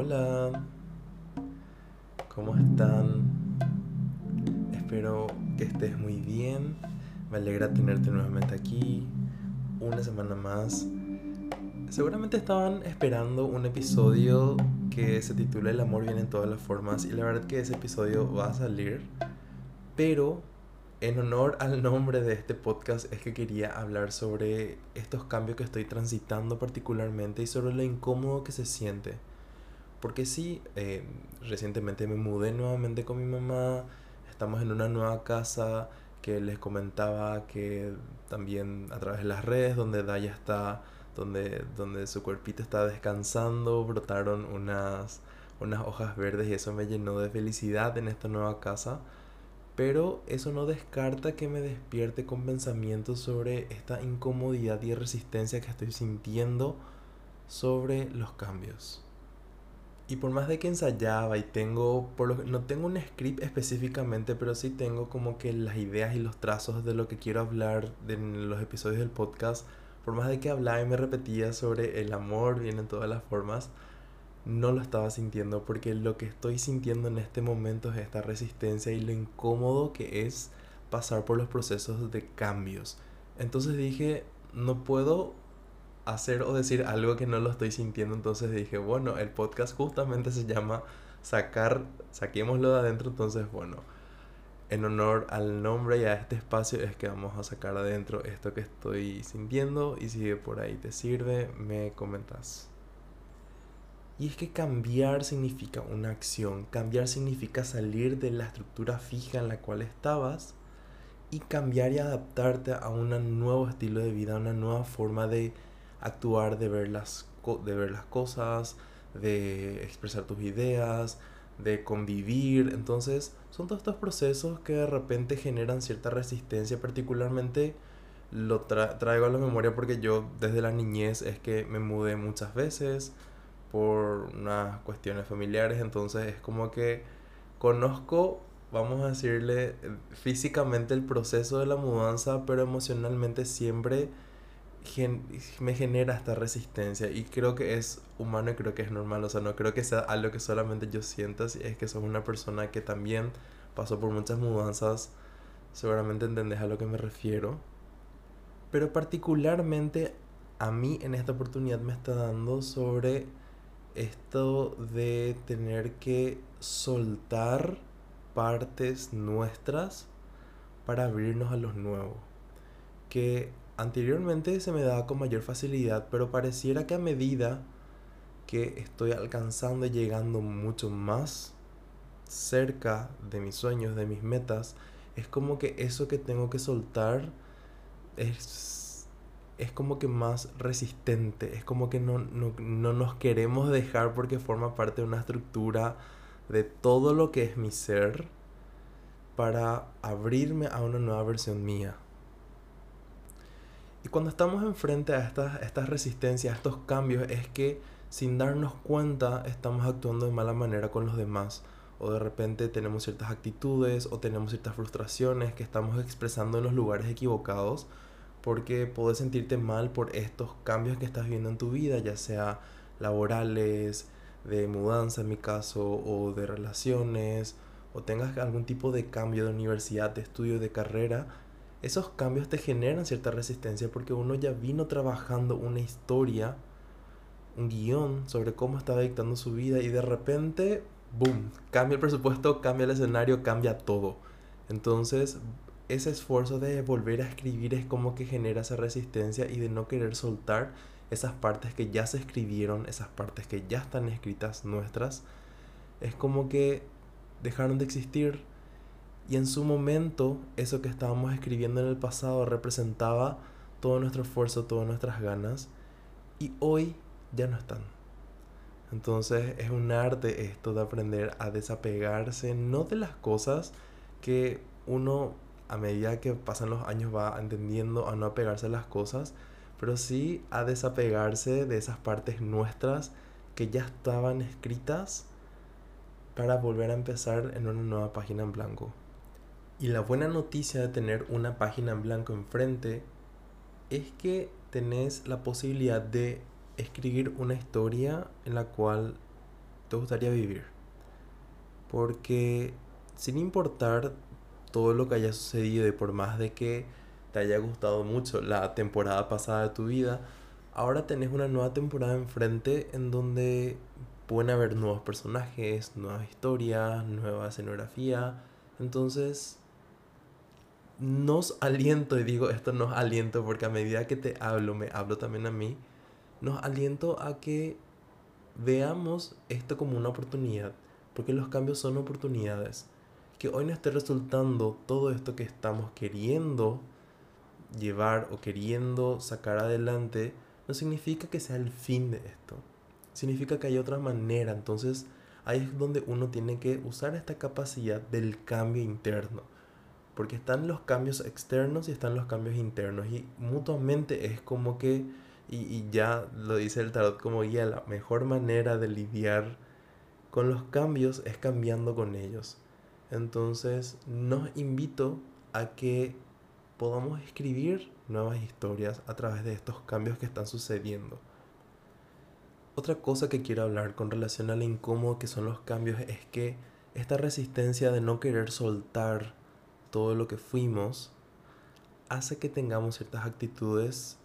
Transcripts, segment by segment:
Hola, ¿cómo están? Espero que estés muy bien. Me alegra tenerte nuevamente aquí, una semana más. Seguramente estaban esperando un episodio que se titula El amor viene en todas las formas y la verdad que ese episodio va a salir, pero en honor al nombre de este podcast es que quería hablar sobre estos cambios que estoy transitando particularmente y sobre lo incómodo que se siente. Porque sí, eh, recientemente me mudé nuevamente con mi mamá, estamos en una nueva casa que les comentaba que también a través de las redes donde Daya está, donde, donde su cuerpito está descansando, brotaron unas, unas hojas verdes y eso me llenó de felicidad en esta nueva casa pero eso no descarta que me despierte con pensamientos sobre esta incomodidad y resistencia que estoy sintiendo sobre los cambios. Y por más de que ensayaba y tengo, por lo, no tengo un script específicamente, pero sí tengo como que las ideas y los trazos de lo que quiero hablar en los episodios del podcast, por más de que hablaba y me repetía sobre el amor, vienen todas las formas, no lo estaba sintiendo porque lo que estoy sintiendo en este momento es esta resistencia y lo incómodo que es pasar por los procesos de cambios. Entonces dije, no puedo hacer o decir algo que no lo estoy sintiendo, entonces dije, bueno, el podcast justamente se llama sacar, saquémoslo de adentro, entonces bueno, en honor al nombre y a este espacio es que vamos a sacar adentro esto que estoy sintiendo y si por ahí te sirve, me comentas. Y es que cambiar significa una acción, cambiar significa salir de la estructura fija en la cual estabas y cambiar y adaptarte a un nuevo estilo de vida, a una nueva forma de actuar, de ver las, de ver las cosas, de expresar tus ideas, de convivir. Entonces son todos estos procesos que de repente generan cierta resistencia, particularmente lo traigo a la memoria porque yo desde la niñez es que me mudé muchas veces por unas cuestiones familiares, entonces es como que conozco, vamos a decirle, físicamente el proceso de la mudanza, pero emocionalmente siempre me genera esta resistencia y creo que es humano y creo que es normal, o sea, no creo que sea algo que solamente yo sienta, si es que sos una persona que también pasó por muchas mudanzas, seguramente entendés a lo que me refiero. Pero particularmente a mí en esta oportunidad me está dando sobre esto de tener que soltar partes nuestras para abrirnos a los nuevos. Que anteriormente se me daba con mayor facilidad, pero pareciera que a medida que estoy alcanzando y llegando mucho más cerca de mis sueños, de mis metas, es como que eso que tengo que soltar es es como que más resistente, es como que no, nos queremos dejar porque forma parte de una estructura de todo lo que es mi ser para abrirme a una nueva versión mía. Y cuando estamos enfrente a estas, estas resistencias, a estos cambios, es que sin darnos cuenta estamos actuando de mala manera con los demás. O de repente tenemos ciertas actitudes o tenemos ciertas frustraciones que estamos expresando en los lugares equivocados porque puedes sentirte mal por estos cambios que estás viendo en tu vida, ya sea laborales, de mudanza en mi caso, o de relaciones, o tengas algún tipo de cambio de universidad, de estudio, de carrera, esos cambios te generan cierta resistencia porque uno ya vino trabajando una historia, un guion sobre cómo estaba dictando su vida y de repente, ¡boom!, cambia el presupuesto, cambia el escenario, cambia todo. Entonces ese esfuerzo de volver a escribir es como que genera esa resistencia y de no querer soltar esas partes que ya se escribieron, esas partes que ya están escritas nuestras, es como que dejaron de existir y en su momento eso que estábamos escribiendo en el pasado representaba todo nuestro esfuerzo, todas nuestras ganas y hoy ya no están. Entonces es un arte esto de aprender a desapegarse, no de las cosas que uno a medida que pasan los años va entendiendo a no apegarse a las cosas, pero sí a desapegarse de esas partes nuestras que ya estaban escritas para volver a empezar en una nueva página en blanco. Y la buena noticia de tener una página en blanco enfrente es que tenés la posibilidad de escribir una historia en la cual te gustaría vivir? Porque sin importar todo lo que haya sucedido y por más de que te haya gustado mucho la temporada pasada de tu vida, ahora tenés una nueva temporada enfrente en donde pueden haber nuevos personajes, nuevas historias, nueva escenografía. Entonces, nos aliento, y digo esto nos aliento porque a medida que te hablo, me hablo también a mí, nos aliento a que veamos esto como una oportunidad, porque los cambios son oportunidades. Que hoy no esté resultando todo esto que estamos queriendo llevar o queriendo sacar adelante, no significa que sea el fin de esto. Significa que hay otra manera. Entonces ahí es donde uno tiene que usar esta capacidad del cambio interno porque están los cambios externos y están los cambios internos. Y mutuamente es como que, y, ya lo dice el tarot como guía, la mejor manera de lidiar con los cambios es cambiando con ellos. Entonces, nos invito a que podamos escribir nuevas historias a través de estos cambios que están sucediendo. Otra cosa que quiero hablar con relación al incómodo que son los cambios es que esta resistencia de no querer soltar todo lo que fuimos hace que tengamos ciertas actitudes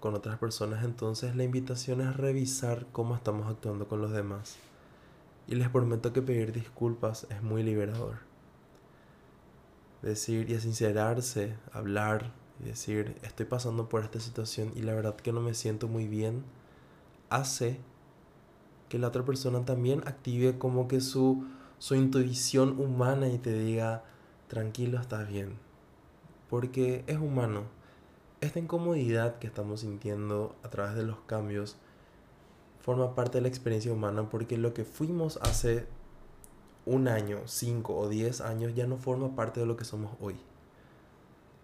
con otras personas, entonces la invitación es revisar cómo estamos actuando con los demás. Y les prometo que pedir disculpas es muy liberador. Decir y sincerarse, hablar y decir, estoy pasando por esta situación y la verdad que no me siento muy bien, hace que la otra persona también active como que su, su intuición humana y te diga, tranquilo, estás bien. Porque es humano. Esta incomodidad que estamos sintiendo a través de los cambios forma parte de la experiencia humana porque lo que fuimos hace un año, cinco o diez años ya no forma parte de lo que somos hoy.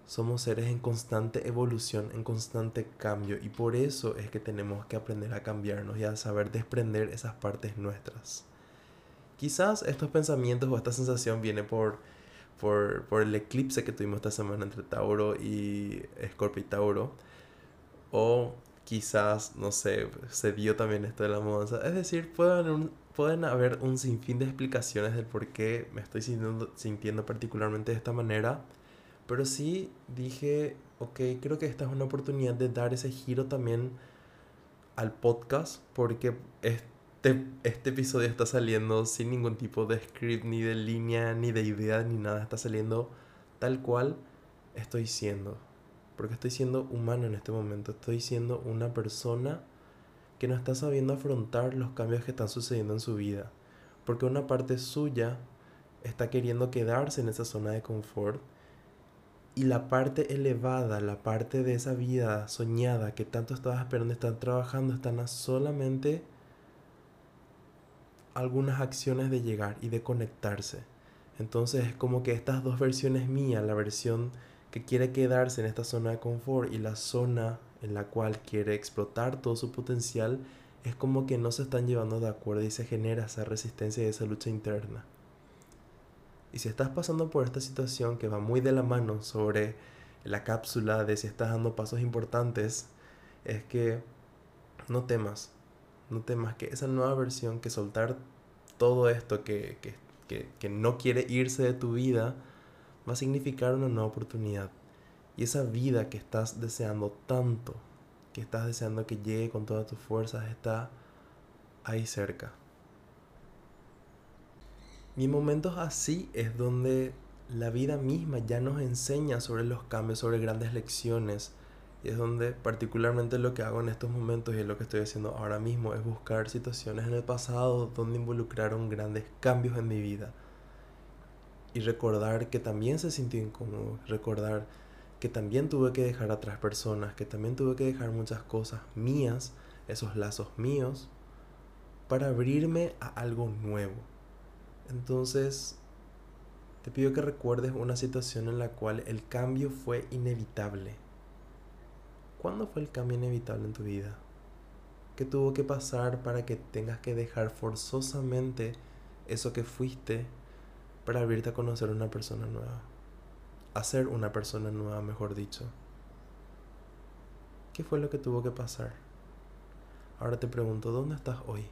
Somos seres en constante evolución, en constante cambio y por eso es que tenemos que aprender a cambiarnos y a saber desprender esas partes nuestras. Quizás estos pensamientos o esta sensación viene por por, por el eclipse que tuvimos esta semana entre Tauro y Escorpio y Tauro. O quizás, no sé, se dio también esto de la mudanza. Es decir, pueden un, pueden haber un sinfín de explicaciones del por qué me estoy sintiendo, sintiendo particularmente de esta manera. Pero sí dije, ok, creo que esta es una oportunidad de dar ese giro también al podcast porque es este, episodio está saliendo sin ningún tipo de script, ni de línea, ni de idea, ni nada. Está saliendo tal cual estoy siendo. Porque estoy siendo humano en este momento. Estoy siendo una persona que no está sabiendo afrontar los cambios que están sucediendo en su vida. Porque una parte suya está queriendo quedarse en esa zona de confort. Y la parte elevada, la parte de esa vida soñada que tanto estabas esperando, están trabajando, están solamente algunas acciones de llegar y de conectarse. Entonces es como que estas dos versiones mías, la versión que quiere quedarse en esta zona de confort y la zona en la cual quiere explotar todo su potencial, es como que no se están llevando de acuerdo y se genera esa resistencia y esa lucha interna. Y si estás pasando por esta situación que va muy de la mano sobre la cápsula de si estás dando pasos importantes, es que no temas, no temas que esa nueva versión, que soltar todo esto que, no quiere irse de tu vida, va a significar una nueva oportunidad. Y esa vida que estás deseando tanto, que estás deseando que llegue con todas tus fuerzas, está ahí cerca. Y en momentos así es donde la vida misma ya nos enseña sobre los cambios, sobre grandes lecciones, y es donde particularmente lo que hago en estos momentos y lo que estoy haciendo ahora mismo es buscar situaciones en el pasado donde involucraron grandes cambios en mi vida. Y recordar que también se sintió incómodo, recordar que también tuve que dejar atrás personas, que también tuve que dejar muchas cosas mías, esos lazos míos, para abrirme a algo nuevo. Entonces, te pido que recuerdes una situación en la cual el cambio fue inevitable ¿Cuándo fue el cambio inevitable en tu vida? ¿Qué tuvo que pasar para que tengas que dejar forzosamente eso que fuiste para abrirte a conocer una persona nueva? A ser una persona nueva, mejor dicho. ¿Qué fue lo que tuvo que pasar? Ahora te pregunto, ¿dónde estás hoy?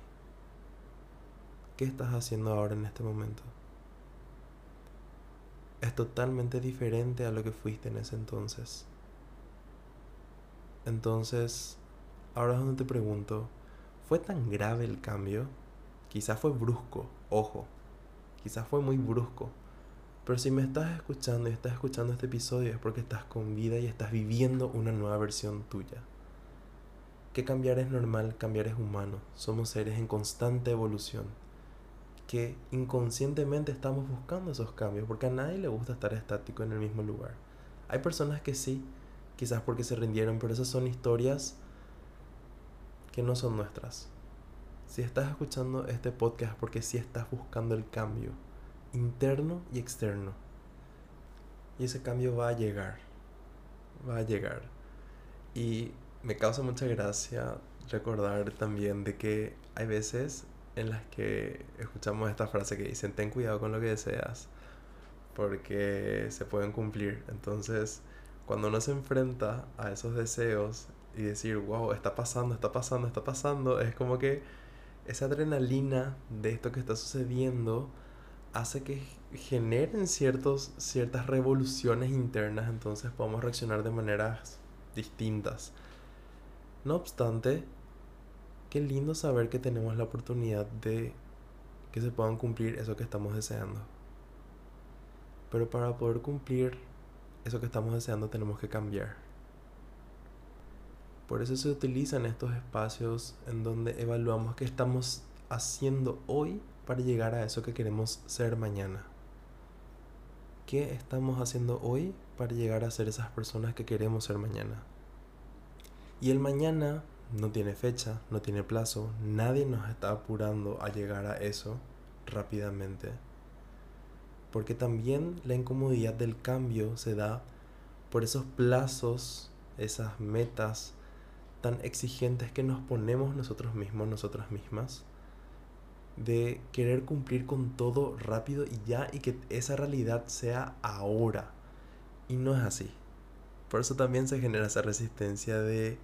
¿qué estás haciendo ahora en este momento? Es totalmente diferente a lo que fuiste en ese entonces. Entonces, ahora es donde te pregunto, ¿fue tan grave el cambio? Quizás fue brusco, ojo, quizás fue muy brusco. Pero si me estás escuchando y estás escuchando este episodio es porque estás con vida y estás viviendo una nueva versión tuya. Que cambiar es normal, cambiar es humano. Somos seres en constante evolución. Que inconscientemente estamos buscando esos cambios porque a nadie le gusta estar estático en el mismo lugar. Hay personas que sí, quizás porque se rindieron, pero esas son historias que no son nuestras. Si estás escuchando este podcast porque sí estás buscando el cambio interno y externo. Y ese cambio va a llegar. Va a llegar. Y me causa mucha gracia recordar también de que hay veces en las que escuchamos esta frase que dicen, ten cuidado con lo que deseas, porque se pueden cumplir. Entonces, cuando uno se enfrenta a esos deseos y decir, wow, está pasando, está pasando, está pasando, es como que esa adrenalina de esto que está sucediendo hace que generen ciertos, ciertas revoluciones internas, entonces podemos reaccionar de maneras distintas. No obstante, qué lindo saber que tenemos la oportunidad de que se puedan cumplir eso que estamos deseando. Pero para poder cumplir eso que estamos deseando tenemos que cambiar. Por eso se utilizan estos espacios en donde evaluamos qué estamos haciendo hoy para llegar a eso que queremos ser mañana. ¿Qué estamos haciendo hoy para llegar a ser esas personas que queremos ser mañana? Y el mañana no tiene fecha, no tiene plazo, nadie nos está apurando a llegar a eso rápidamente. Porque también la incomodidad del cambio se da por esos plazos, esas metas tan exigentes que nos ponemos nosotros mismos, nosotras mismas, de querer cumplir con todo rápido y ya y que esa realidad sea ahora. Y no es así. Por eso también se genera esa resistencia de,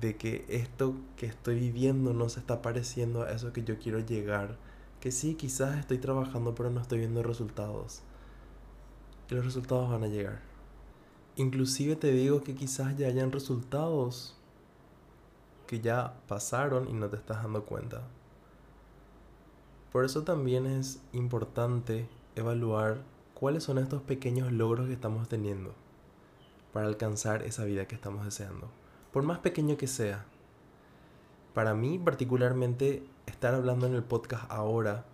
de que esto que estoy viviendo no se está pareciendo a eso que yo quiero llegar. Que sí, quizás estoy trabajando pero no estoy viendo resultados. Y los resultados van a llegar. Inclusive te digo que quizás ya hayan resultados que ya pasaron y no te estás dando cuenta. Por eso también es importante evaluar cuáles son estos pequeños logros que estamos teniendo para alcanzar esa vida que estamos deseando. Por más pequeño que sea. Para mí particularmente estar hablando en el podcast ahora,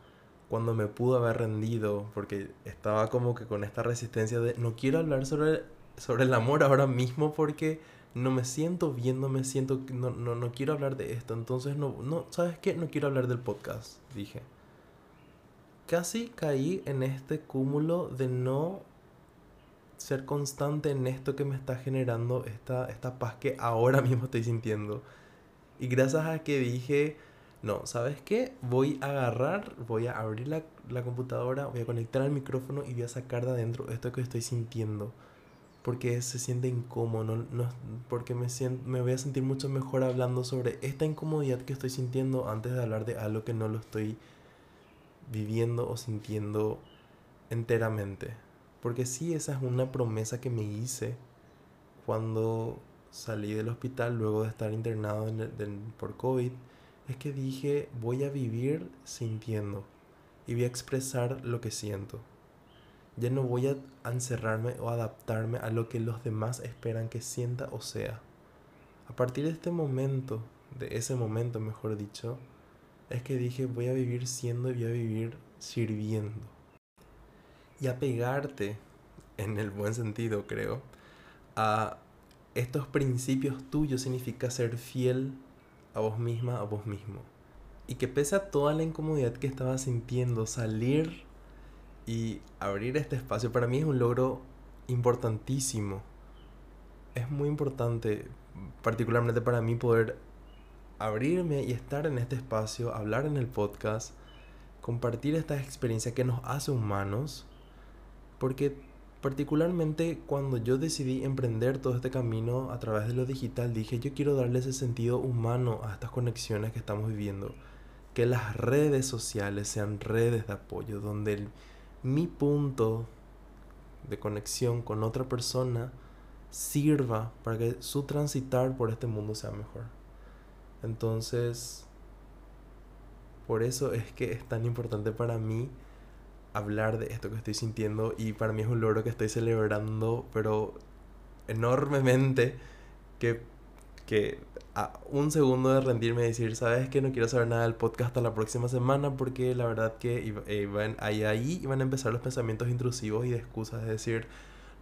cuando me pudo haber rendido, porque estaba como que con esta resistencia de no quiero hablar sobre, sobre el amor ahora mismo porque no me siento bien, no me siento, no, no, no quiero hablar de esto, entonces no, no, ¿sabes qué? No quiero hablar del podcast, dije casi caí en este cúmulo de no ser constante en esto que me está generando esta, esta paz que ahora mismo estoy sintiendo. Y gracias a que dije, no, ¿sabes qué? Voy a agarrar, voy a abrir la, la computadora, voy a conectar al micrófono y voy a sacar de adentro esto que estoy sintiendo. Porque se siente incómodo, no, no, porque me, siento, me voy a sentir mucho mejor hablando sobre esta incomodidad que estoy sintiendo antes de hablar de algo que no lo estoy viviendo o sintiendo enteramente. Porque sí, esa es una promesa que me hice cuando salí del hospital luego de estar internado por COVID. Es que dije, voy a vivir sintiendo y voy a expresar lo que siento. Ya no voy a encerrarme o adaptarme a lo que los demás esperan que sienta o sea. A partir de este momento, de ese momento mejor dicho, es que dije voy a vivir siendo y voy a vivir sirviendo. Y apegarte, en el buen sentido creo, a estos principios tuyos significa ser fiel a vos misma, a vos mismo. Y que pese a toda la incomodidad que estaba sintiendo, salir y abrir este espacio para mí es un logro importantísimo. Es muy importante, particularmente para mí, poder abrirme y estar en este espacio, hablar en el podcast, compartir esta experiencia que nos hace humanos, porque particularmente cuando yo decidí emprender todo este camino a través de lo digital, dije yo quiero darle ese sentido humano a estas conexiones que estamos viviendo. que las redes sociales sean redes de apoyo, donde mi punto de conexión con otra persona sirva para que su transitar por este mundo sea mejor. Entonces, por eso es que es tan importante para mí hablar de esto que estoy sintiendo y para mí es un logro que estoy celebrando, pero enormemente, que, que a un segundo de rendirme y decir, sabes que no quiero saber nada del podcast hasta la próxima semana porque la verdad que iban, ahí, ahí iban a empezar los pensamientos intrusivos y de excusas, de decir,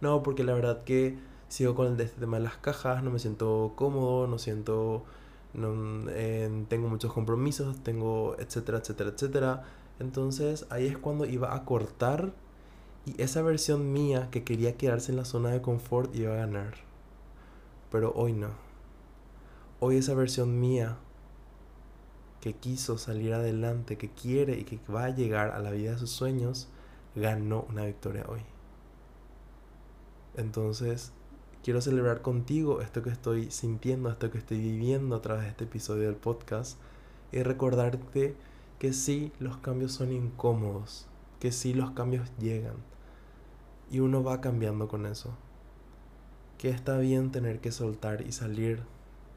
no, porque la verdad que sigo con el de este tema de las cajas, no me siento cómodo, no siento, no, eh, tengo muchos compromisos, tengo, etcétera, etcétera, etcétera. Entonces ahí es cuando iba a cortar y esa versión mía que quería quedarse en la zona de confort iba a ganar. Pero hoy no. Hoy esa versión mía que quiso salir adelante, que quiere y que va a llegar a la vida de sus sueños, ganó una victoria hoy. Entonces, quiero celebrar contigo esto que estoy sintiendo, esto que estoy viviendo a través de este episodio del podcast y recordarte que sí, los cambios son incómodos, que sí, los cambios llegan y uno va cambiando con eso. Que está bien tener que soltar y salir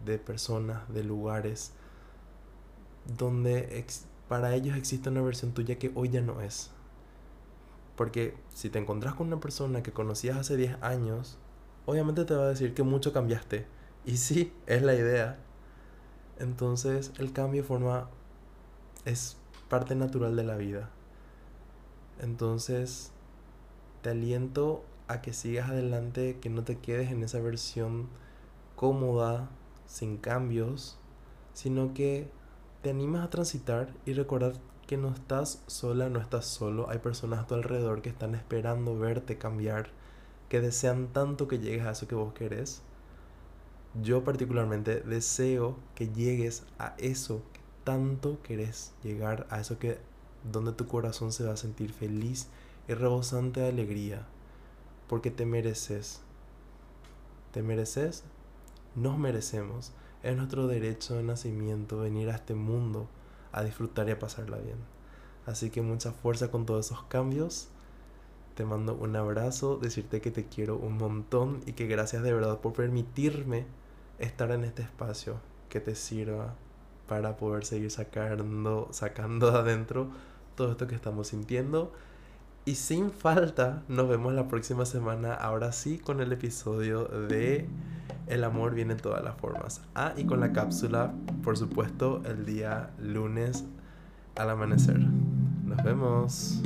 de personas, de lugares donde para ellos existe una versión tuya que hoy ya no es. Porque si te encontrás con una persona que conocías hace 10 años, obviamente te va a decir que mucho cambiaste. Y sí, es la idea. Entonces el cambio forma... es parte natural de la vida. Entonces te aliento a que sigas adelante, que no te quedes en esa versión cómoda, sin cambios, sino que te animas a transitar y recordar que no estás sola, no estás solo, hay personas a tu alrededor que están esperando verte cambiar que desean tanto que llegues a eso que vos querés. Yo particularmente deseo que llegues a eso tanto querés llegar, a eso que donde tu corazón se va a sentir feliz y rebosante de alegría, porque te mereces. ¿Te mereces? Nos merecemos. Es nuestro derecho de nacimiento venir a este mundo a disfrutar y a pasarla bien. Así que mucha fuerza con todos esos cambios te mando un abrazo, decirte que te quiero un montón y que gracias de verdad por permitirme estar en este espacio que te sirva para poder seguir sacando, sacando de adentro todo esto que estamos sintiendo. Y sin falta, nos vemos la próxima semana, ahora sí, con el episodio de El amor viene en todas las formas. Ah, y con la cápsula, por supuesto, el día lunes al amanecer. Nos vemos.